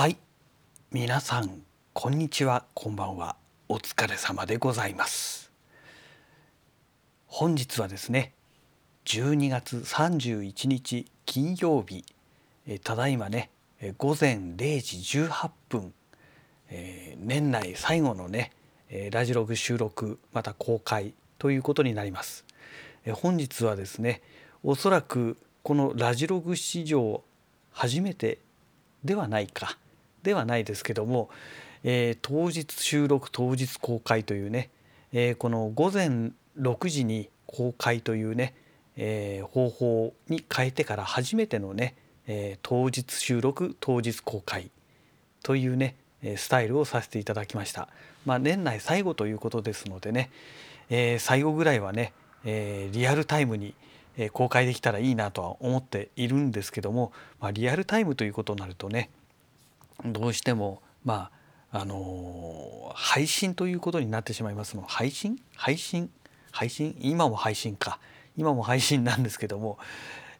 はい。皆さんこんにちは。こんばんは。お疲れ様でございます。本日はですね12月31日金曜日。えただいまね午前0時18分、えー年内最後のねラジログ収録また公開ということになります。え本日はですねおそらくこのラジログ史上初めてではないか。ではないですけども、えー当日収録当日公開というね、えーこの午前6時に公開というね、えー方法に変えてから初めてのね、え当日収録当日公開というねスタイルをさせていただきました。まあ、年内最後ということですのでね、え最後ぐらいはね、えリアルタイムに公開できたらいいなとは思っているんですけども、まあ、リアルタイムということになるとねどうしてもまああのー配信ということになってしまいますの。配信？配信？配信？今も配信か。今も配信なんですけども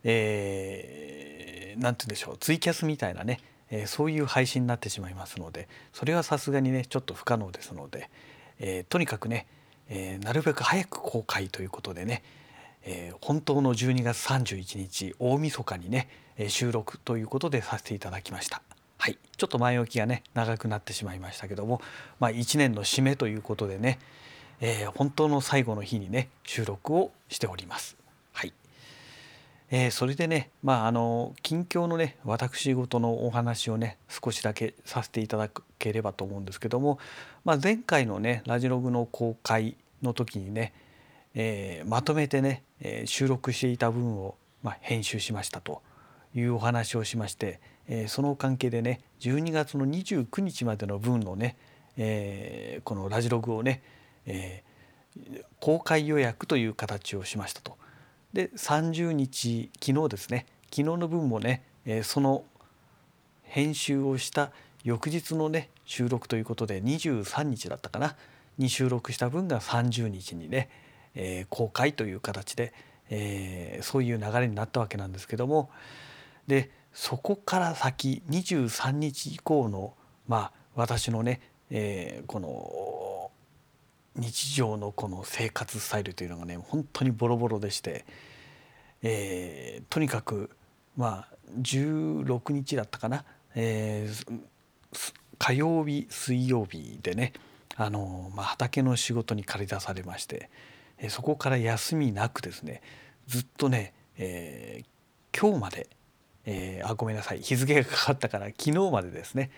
えー、なんて言うんでしょう。ツイキャスみたいなね、えーそういう配信になってしまいますのでそれはさすがにねちょっと不可能ですので、えーとにかくね、えーなるべく早く公開ということでね、えー本当の12月31日大晦日にね、収録ということでさせていただきました。はい、ちょっと前置きがね長くなってしまいましたけども、まあ、1年の締めということでね、えー本当の最後の日にね収録をしております。はいえーそれでねまああの近況のね私事のお話をね少しだけさせていただければと思うんですけども、まあ、前回のねラジログの公開の時にね、えーまとめてね、え収録していた分を、まあ、編集しましたというお話をしまして、その関係でね12月の29日までの分のね、このラジログをね、公開予約という形をしましたと。で30日昨日ですね。昨日の分もね、その編集をした翌日のね収録ということで23日だったかな。に収録した分が30日にね、公開という形で、そういう流れになったわけなんですけども。でそこから先23日以降のまあ私のね、えーこの日常のこの生活スタイルというのがね本当にボロボロでして、えーとにかくまあ16日だったかな、えー火曜日水曜日でねあの、まあ、畑の仕事に駆り出されまして、えそこから休みなくですねずっとね、え今日まで、えーあごめんなさい。日付がかかったから昨日までですね。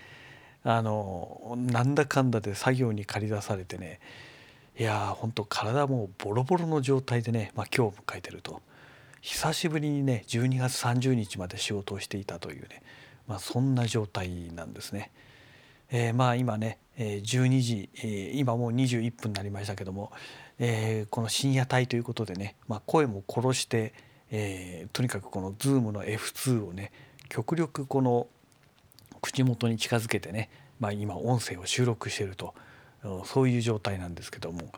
あのなんだかんだで作業に駆り出されてね。いやー本当体もうボロボロの状態でね、まあ、今日迎えてると。久しぶりにね12月30日まで仕事をしていたというね、まあ、そんな状態なんですね。えーまあ今ね、12時、今もう21分になりましたけども、えーこの深夜帯ということでね、まあ、声も殺して、えーとにかくこの Zoom の F2 をね極力この口元に近づけてね、まあ、今音声を収録してるとそういう状態なんですけども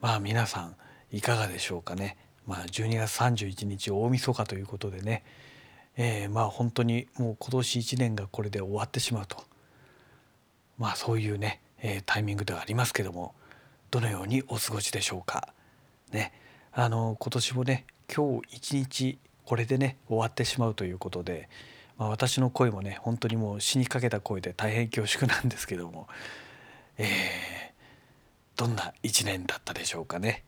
まあ皆さんいかがでしょうかね。まあ、12月31日大晦日ということでね、えーまあ本当にもう今年1年がこれで終わってしまうとまあそういうね、えータイミングではありますけどもどのようにお過ごしでしょうか。ね、あの今年もね今日一日これでね終わってしまうということで、まあ、私の声もね本当にもう死にかけた声で大変恐縮なんですけども、えーどんな一年だったでしょうかね。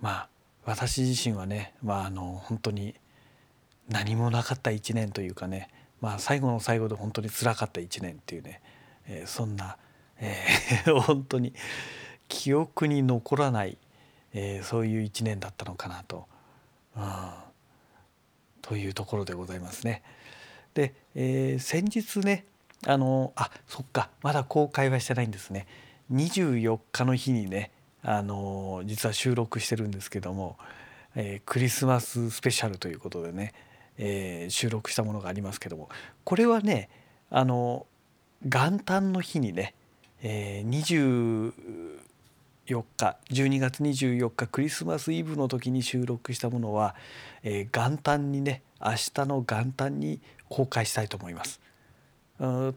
まあ私自身はね、まあ、あの本当に何もなかった一年というかね、まあ、最後の最後で本当に辛かった一年っていうね、えーそんな、えー 本当に記憶に残らない、えーそういう一年だったのかなと、うん、というところでございますね。で、えー先日ねあのあそっかまだ公開はしてないんですね。24日の日にねあの実は収録してるんですけども、えークリスマススペシャルということでね、えー収録したものがありますけどもこれはねあの元旦の日にね、えー4日12月24日クリスマスイブの時に収録したものは、えー元旦にね明日の元旦に公開したいと思います。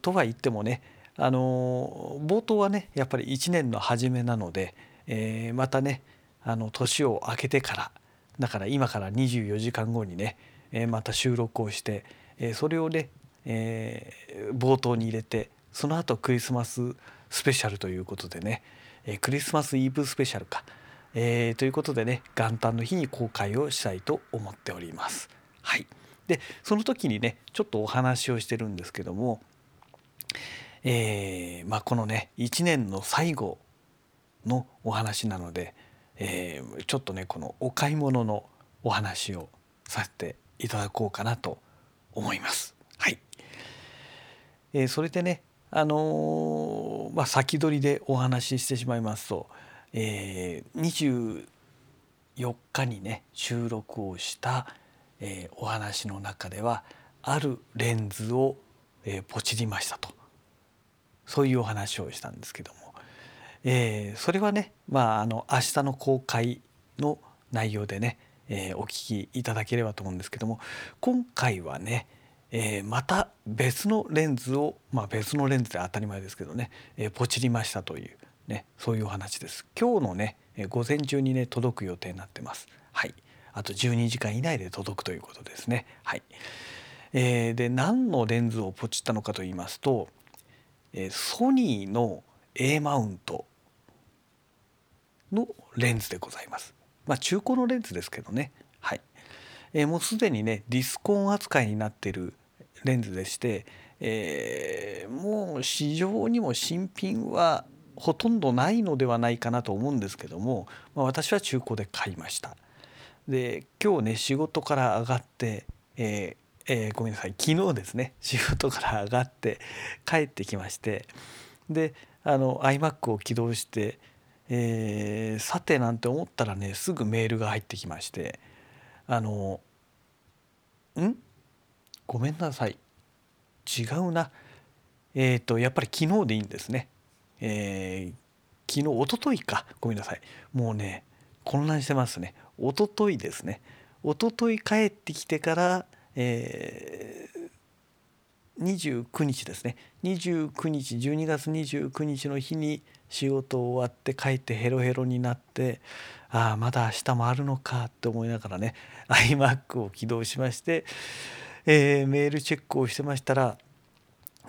とは言ってもねあの冒頭はねやっぱり1年の初めなので、えー、またねあの年を明けてからだから今から24時間後にね、え、また収録をして、え、それをね、え、冒頭に入れてその後クリスマススペシャルということでね、え、クリスマスイブスペシャルか、えー、ということでね元旦の日に公開をしたいと思っております。はい、でその時にねちょっとお話をしてるんですけども、えーまあ、このね1年の最後のお話なので、えー、ちょっとねこのお買い物のお話をさせていただこうかなと思います。はい、えー、それでねあの、まあ、先取りでお話ししてしまいますと、えー、24日にね収録をした、えー、お話の中ではあるレンズを、えー、ポチりましたと。そういうお話をしたんですけども、えー、それはねまああの明日の公開の内容でね、えー、お聞きいただければと思うんですけども今回はね、えー、また別のレンズをまあ別のレンズで当たり前ですけどね、えー、ポチりましたという、ね、そういうお話です。今日のねえ午前中にね届く予定になってます。はい、あと12時間以内で届くということですね。はい、えー、で何のレンズをポチったのかと言いますと、えー、ソニーの A マウントのレンズでございます。まあ中古のレンズですけどね。えー、もうすでにねディスコン扱いになってるレンズでして、えー、もう市場にも新品はほとんどないのではないかなと思うんですけども、まあ、私は中古で買いました。で今日ね仕事から上がって、えーえー、ごめんなさい昨日ですね仕事から上がって帰ってきましてであの iMac を起動して、えー、さてなんて思ったらねすぐメールが入ってきましてあのん？ごめんなさい。違うな。えっ、ー、とやっぱり昨日でいいんですね。えー、昨日おとといか。ごめんなさい。もうね混乱してますね。おとといですね。おととい帰ってきてから、えー、29日ですね29日12月29日の日に仕事終わって帰ってヘロヘロになってああまだ明日もあるのかって思いながらね iMac を起動しまして、えー、メールチェックをしてましたら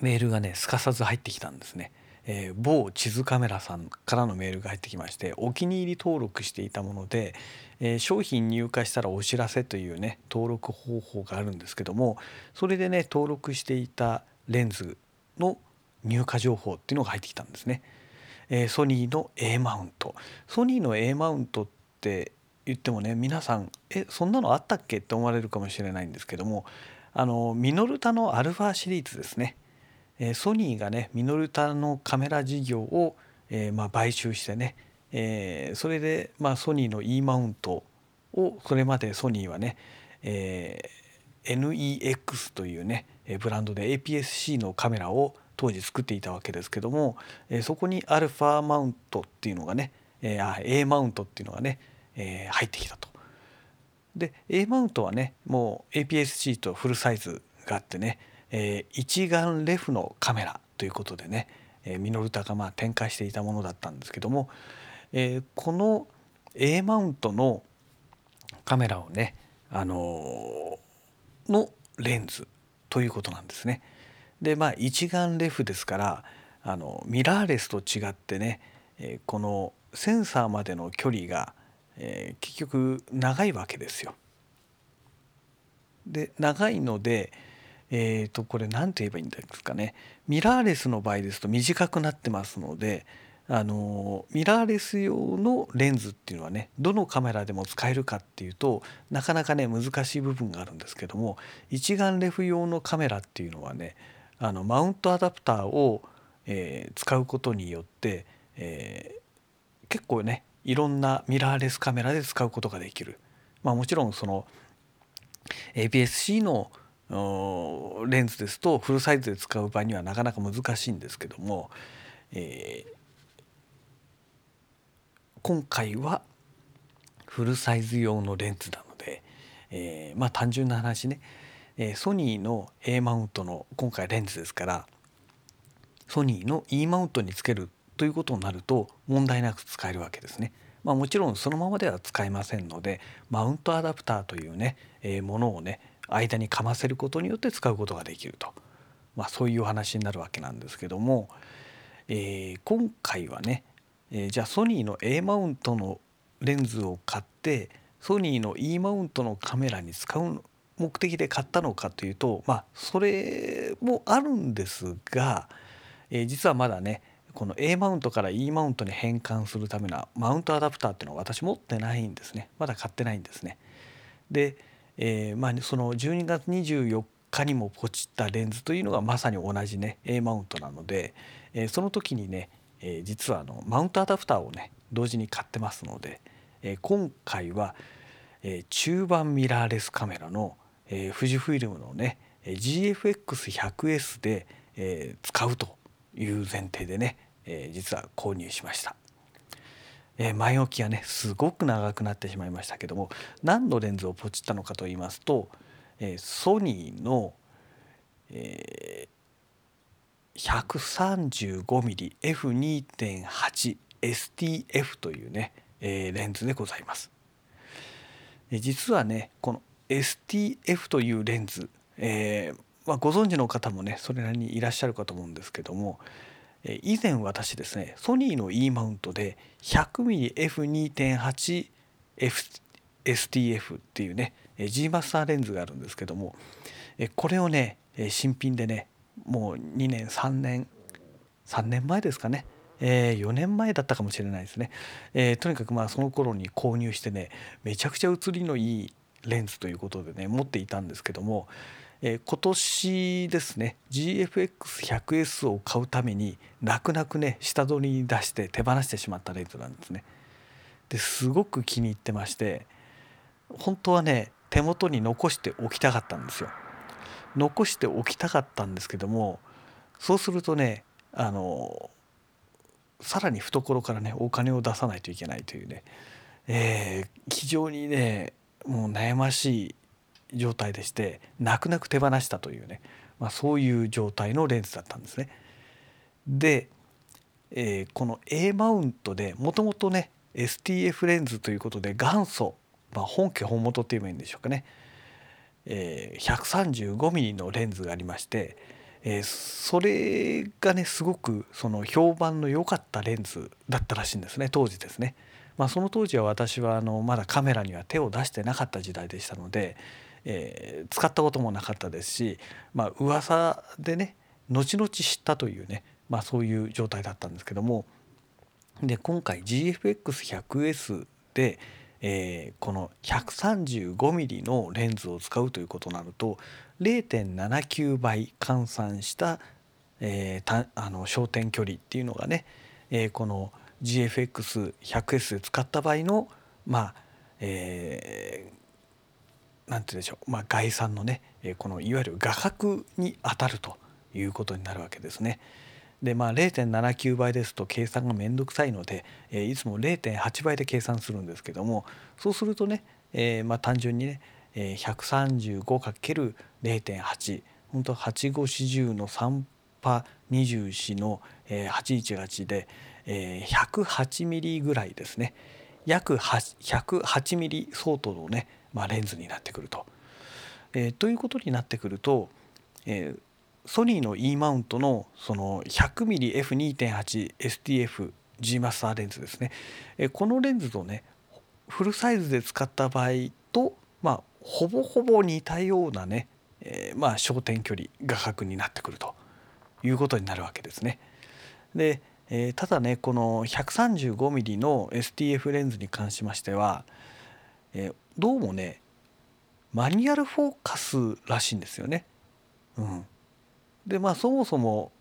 メールがねすかさず入ってきたんですね。えー、某地図カメラさんからのメールが入ってきましてお気に入り登録していたもので、えー、商品入荷したらお知らせというね登録方法があるんですけどもそれでね登録していたレンズの入荷情報っていうのが入ってきたんですね。えー、ソニーの A マウントソニーの A マウントって言ってもね皆さんえそんなのあったっけって思われるかもしれないんですけどもあのミノルタのアルファシリーズですねえソニーがねミノルタのカメラ事業を、えまあ、買収してね、えそれで、まあ、ソニーの E マウントをそれまでソニーはね、え NEX というねブランドで APS-C のカメラを当時作っていたわけですけども、えそこにアルファマウントっていうのがね、えあ A マウントっていうのがね、え入ってきたと。で A マウントはねもう APS-C とフルサイズがあってねえー、一眼レフのカメラということでね、えー、ミノルタがまあ展開していたものだったんですけども、えー、この A マウントのカメラをね、あのー、のレンズということなんですね。でまあ一眼レフですからあのミラーレスと違ってね、え、このセンサーまでの距離が、え、結局長いわけですよ。で長いので、えー、とこれ何て言えばいいんですかねミラーレスの場合ですと短くなってますのであのミラーレス用のレンズっていうのはねどのカメラでも使えるかっていうとなかなかね難しい部分があるんですけども一眼レフ用のカメラっていうのはねあのマウントアダプターを、えー、使うことによって、えー、結構ねいろんなミラーレスカメラで使うことができる。まあ、もちろんその APS-C のレンズですとフルサイズで使う場合にはなかなか難しいんですけども、えー、今回はフルサイズ用のレンズなので、えー、まあ単純な話ね、えー、ソニーの A マウントの今回レンズですからソニーの E マウントにつけるということになると問題なく使えるわけですね。まあ、もちろんそのままでは使えませんのでマウントアダプターというね、えー、ものをね間にかませることによって使うことができると、まあ、そういうお話になるわけなんですけども、えー、今回はね、えー、じゃあソニーの A マウントのレンズを買ってソニーの E マウントのカメラに使う目的で買ったのかというとまあそれもあるんですが、えー、実はまだねこの A マウントから E マウントに変換するためのマウントアダプターっていうのは私持ってないんですねまだ買ってないんですね。で、えー、まあその12月24日にもポチったレンズというのがまさに同じね A マウントなので、えー、その時にね、えー、実はあのマウントアダプターをね同時に買ってますので、え、今回は、え、中盤ミラーレスカメラの、えー、富士フイルムのね GFX100S で、え、使うという前提でね、え、実は購入しました。え、前置きがねすごく長くなってしまいましたけども何のレンズをポチったのかと言いますと、え、ソニーの、え、135mmF2.8STF というね、え、レンズでございます。実はねこの STF というレンズ、えーまあ、ご存知の方もねそれなりにいらっしゃるかと思うんですけども以前私ですねソニーの E マウントで 100mmF2.8STF っていうね G マスターレンズがあるんですけどもこれをね新品でねもう2年3年3年前ですかねえー、4年前だったかもしれないですね、えー、とにかくまあその頃に購入してねめちゃくちゃ写りのいいレンズということでね持っていたんですけどもえー、今年ですね GFX100S を買うために泣く泣くね下取りに出して手放してしまったレンズなんですね。ですごく気に入ってまして本当はね手元に残しておきたかったんですよ。残しておきたかったんですけどもそうするとねあのさらに懐からねお金を出さないといけないというね、えー、非常にねもう悩ましい状態でして泣く泣く手放したというね、まあ、そういう状態のレンズだったんですね。で、えー、この A マウントでもともとね STF レンズということで元祖、まあ、本家本元って言えばいいんでしょうかね、えー、135mm のレンズがありまして、えー、それがねすごくその評判の良かったレンズだったらしいんですね当時ですね。まあ、その当時は私はあのまだカメラには手を出してなかった時代でしたので、えー、使ったこともなかったですし、まあ噂でね後々知ったというね、まあ、そういう状態だったんですけどもで今回 GFX100S で、えー、この 135mm のレンズを使うということになると0.79倍換算した、えー、あの焦点距離っていうのがね、えー、この GFX100S で使った場合のまあ、え何て言うでしょう、まあ、概算のねこのいわゆる画角に当たるということになるわけですね。でまあ0.79倍ですと計算がめんどくさいので、いつも0.8倍で計算するんですけどもそうするとね、えー、まあ単純にね、え 135×0.8 本当8540の3パ24の818で、え108ミリぐらいですね約108ミリ相当のねまあ、レンズになってくると。えー、ということになってくると、えー、ソニーの E マウントのその 100mmF2.8STF G マスターレンズですね、えー、このレンズとねフルサイズで使った場合と、まあ、ほぼほぼ似たようなね、えー、まあ焦点距離画角になってくるということになるわけですね。で、えー、ただねこの 135mm の STF レンズに関しましては、えー、どうもねマニュアルフォーカスらしいんですよね。うん、でまあそもそも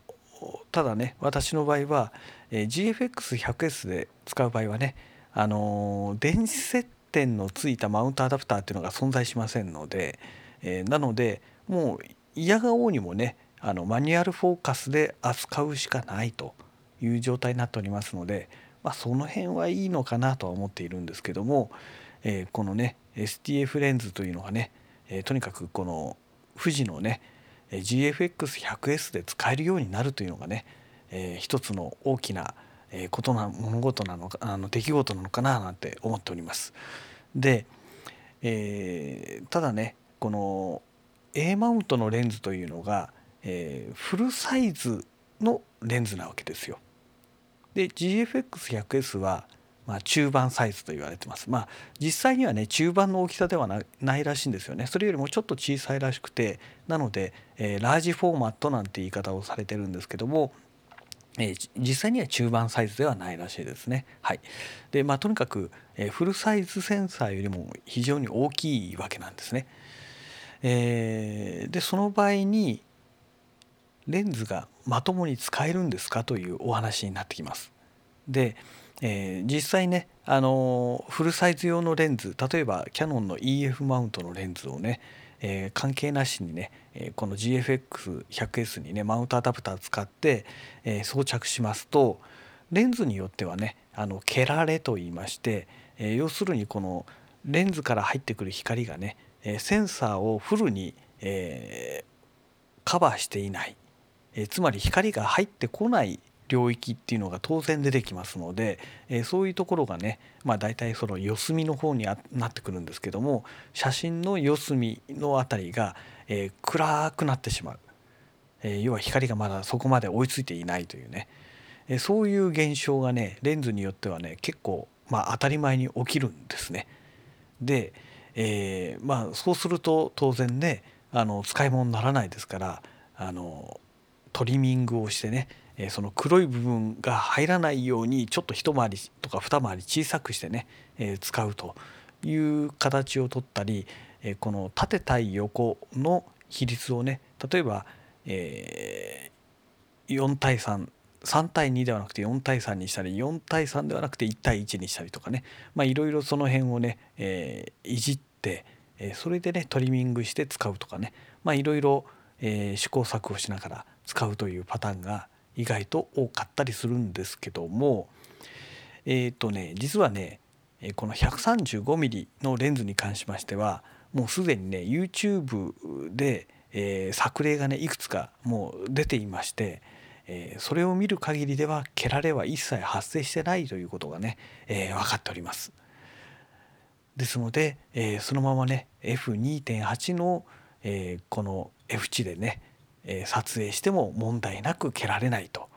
ただね私の場合は、えー、GFX100S で使う場合はね、あのー、電子接点のついたマウントアダプターっていうのが存在しませんので、えー、なのでもう嫌がおうにもねあのマニュアルフォーカスで扱うしかないという状態になっておりますので、まあ、その辺はいいのかなとは思っているんですけども、えー、このね STF レンズというのがね、えー、とにかくこの富士のね GFX100S で使えるようになるというのがね、えー、一つの大きなことな物事なのかあの出来事なのかななんて思っております。で、えー、ただねこの A マウントのレンズというのが、えー、フルサイズのレンズなわけですよ。で GFX100S は、まあ、中盤サイズと言われてます。まあ実際にはね中盤の大きさではないらしいんですよね。それよりもちょっと小さいらしくてなので、えー、ラージフォーマットなんて言い方をされてるんですけども、えー、実際には中盤サイズではないらしいですね。はい、でまあとにかく、えー、フルサイズセンサーよりも非常に大きいわけなんですね。えー、でその場合にレンズがまともに使えるんですかというお話になってきます。で、えー、実際ねあのフルサイズ用のレンズ例えばキヤノンの EF マウントのレンズをね、えー、関係なしにねえこの GFX100S にねマウントアダプター使って、え、装着しますとレンズによってはねあの蹴られと言いまして、え、要するにこのレンズから入ってくる光がねえセンサーをフルに、え、カバーしていない、え、つまり光が入ってこない領域っていうのが当然出てきますので、えー、そういうところがね、まあ、大体その四隅の方になってくるんですけども写真の四隅の辺りが、えー、暗くなってしまう、えー、要は光がまだそこまで追いついていないというね、えー、そういう現象がねレンズによってはね結構、まあ、当たり前に起きるんですね。で、えー、まあそうすると当然ねあの使い物にならないですからあのトリミングをしてねえその黒い部分が入らないようにちょっと一回りとか二回り小さくしてねえ使うという形をとったりえこの縦対横の比率をね例えばえ4対3 3対2ではなくて4対3にしたり4対3ではなくて1対1にしたりとかねいろいろその辺をね、え、いじって、え、それでねトリミングして使うとかねいろいろ試行錯誤しながら使うというパターンが意外と多かったりするんですけどもえっ、ー、とね実はねこの 135mm のレンズに関しましてはもうすでにね YouTube で、えー、作例がねいくつかもう出ていましてえー、それを見る限りでは蹴られは一切発生してないということがね、えー、分かっております。ですので、えー、そのままね F2.8 の、えー、この F 値でね、え、撮影しても問題なく蹴られないと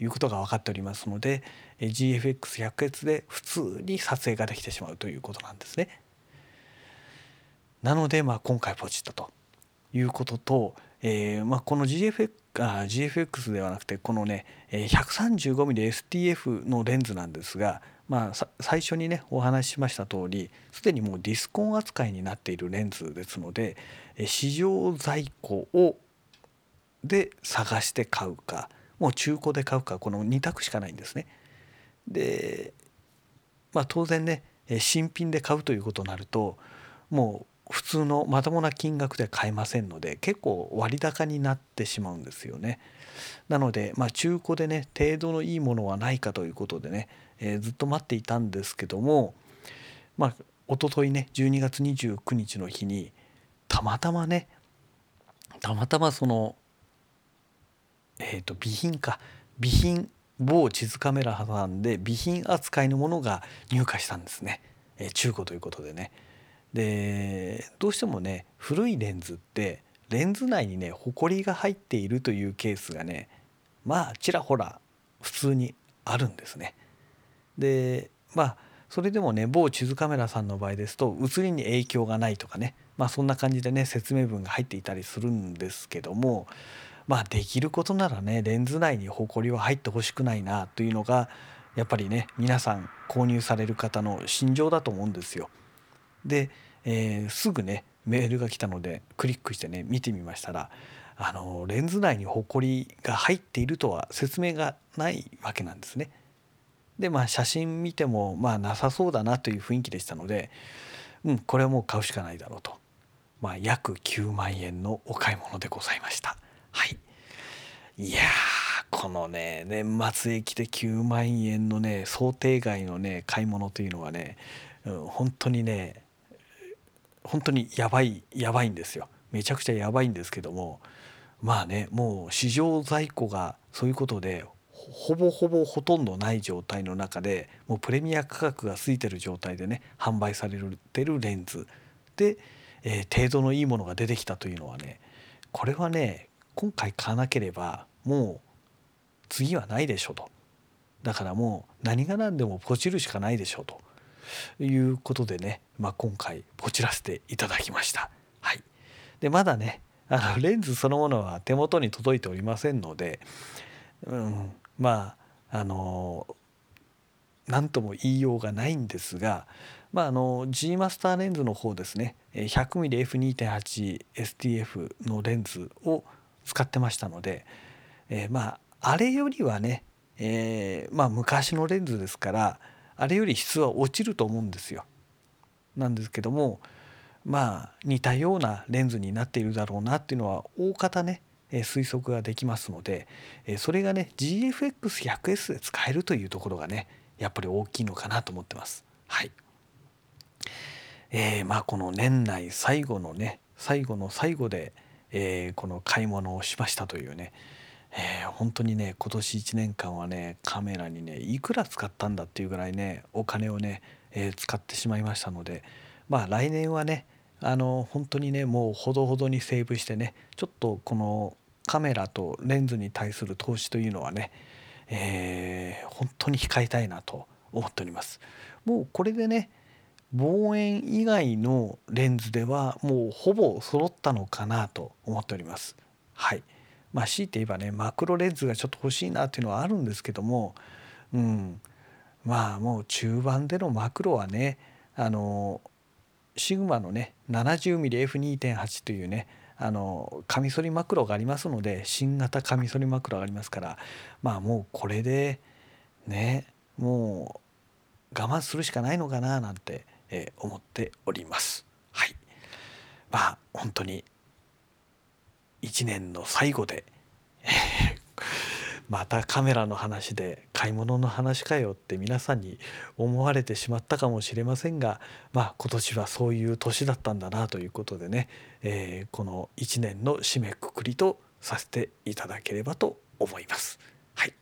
いうことが分かっておりますので、え、gfx100 で普通に撮影ができてしまうということなんですね。なので、まあ、今回ポチったということと、えーまあ、この GFX, あ GFX ではなくてこのね 135mmSTF のレンズなんですが、まあ、最初にねお話ししました通りすでにもうディスコン扱いになっているレンズですので市場在庫をで探して買うかもう中古で買うかこの2択しかないんですね。で、まあ、当然ね新品で買うということになるともう普通のまともな金額で買えませんので結構割高になってしまうんですよね。なので、まあ、中古でね程度のいいものはないかということでね、えー、ずっと待っていたんですけどもまあ一昨日ね12月29日の日にたまたまねたまたまそのえっ、ー、と備品か備品某地図カメラさんで備品扱いのものが入荷したんですね、えー、中古ということでね。でどうしてもね古いレンズってレンズ内にねホコリが入っているというケースがねまあちらほら普通にあるんですね。でまあそれでもね某地図カメラさんの場合ですと写りに影響がないとかねまあそんな感じでね説明文が入っていたりするんですけどもまあできることならねレンズ内にホコリは入ってほしくないなというのがやっぱりね皆さん購入される方の心情だと思うんですよ。で、えー、すぐねメールが来たのでクリックしてね見てみましたらあのレンズ内にホコリが入っているとは説明がないわけなんですね。でまあ写真見てもまあなさそうだなという雰囲気でしたので、うん、これはもう買うしかないだろうと。まあ、約9万円のお買い物でございました。はい。いやこのね年末へ来て9万円のね想定外のね買い物というのはね、うん、本当にね本当にやばいやばいんですよめちゃくちゃやばいんですけどもまあねもう市場在庫がそういうことでほぼほぼほとんどない状態の中でもうプレミア価格がついてる状態でね販売されてるレンズで、えー、程度のいいものが出てきたというのはねこれはね今回買わなければもう次はないでしょとだからもう何が何でもポチるしかないでしょということでね、まあ、今回ポチらせていただきました。はい、でまだねあのレンズそのものは手元に届いておりませんので、うん、まああの何とも言いようがないんですが、まあ、あの G マスターレンズの方ですね 100mmF2.8STF のレンズを使ってましたので、えー、まああれよりはね、えー、まあ昔のレンズですからあれより質は落ちると思うんですよ。なんですけどもまあ似たようなレンズになっているだろうなっていうのは大方ね推測ができますのでそれがね GFX100S で使えるというところがねやっぱり大きいのかなと思ってます。はいえー、まあこの年内最後のね最後の最後で、えー、この買い物をしましたというね、えー、本当にね今年1年間はねカメラにねいくら使ったんだっていうぐらいねお金をね、えー、使ってしまいましたのでまあ来年はねあの本当にねもうほどほどにセーブしてねちょっとこのカメラとレンズに対する投資というのはね、えー、本当に控えたいなと思っております。もうこれでね望遠以外のレンズではもうほぼ揃ったのかなと思っております。はい。まあ強いて言えばねマクロレンズがちょっと欲しいなっていうのはあるんですけども、うん、まあもう中盤でのマクロはねあのシグマのね 70mmF2.8 というねあのカミソリマクロがありますので新型カミソリマクロがありますからまあもうこれでねもう我慢するしかないのかななんて、えー、思っております。はいまあ本当に1年の最後で、またカメラの話で買い物の話かよって皆さんに思われてしまったかもしれませんがまあ今年はそういう年だったんだなということでね、えー、この1年の締めくくりとさせていただければと思います。はい、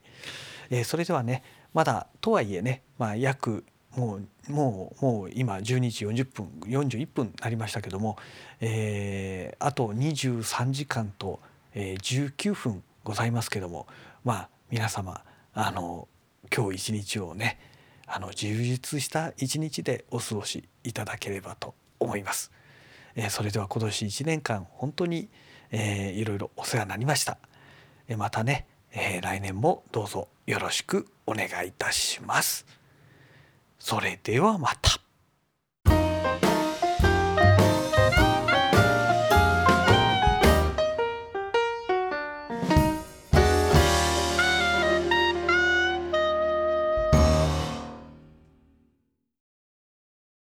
えー、それではねまだとはいえね、まあ、約もうもうもう今12時40分41分になりましたけども、えー、あと23時間と、えー、19分ございますけどもまあ皆様あの今日一日をねあの充実した一日でお過ごしいただければと思います。えー、それでは今年1年間本当に、えー、いろいろお世話になりました。えー、またね、えー、来年もどうぞよろしくお願いいたします。それではまた。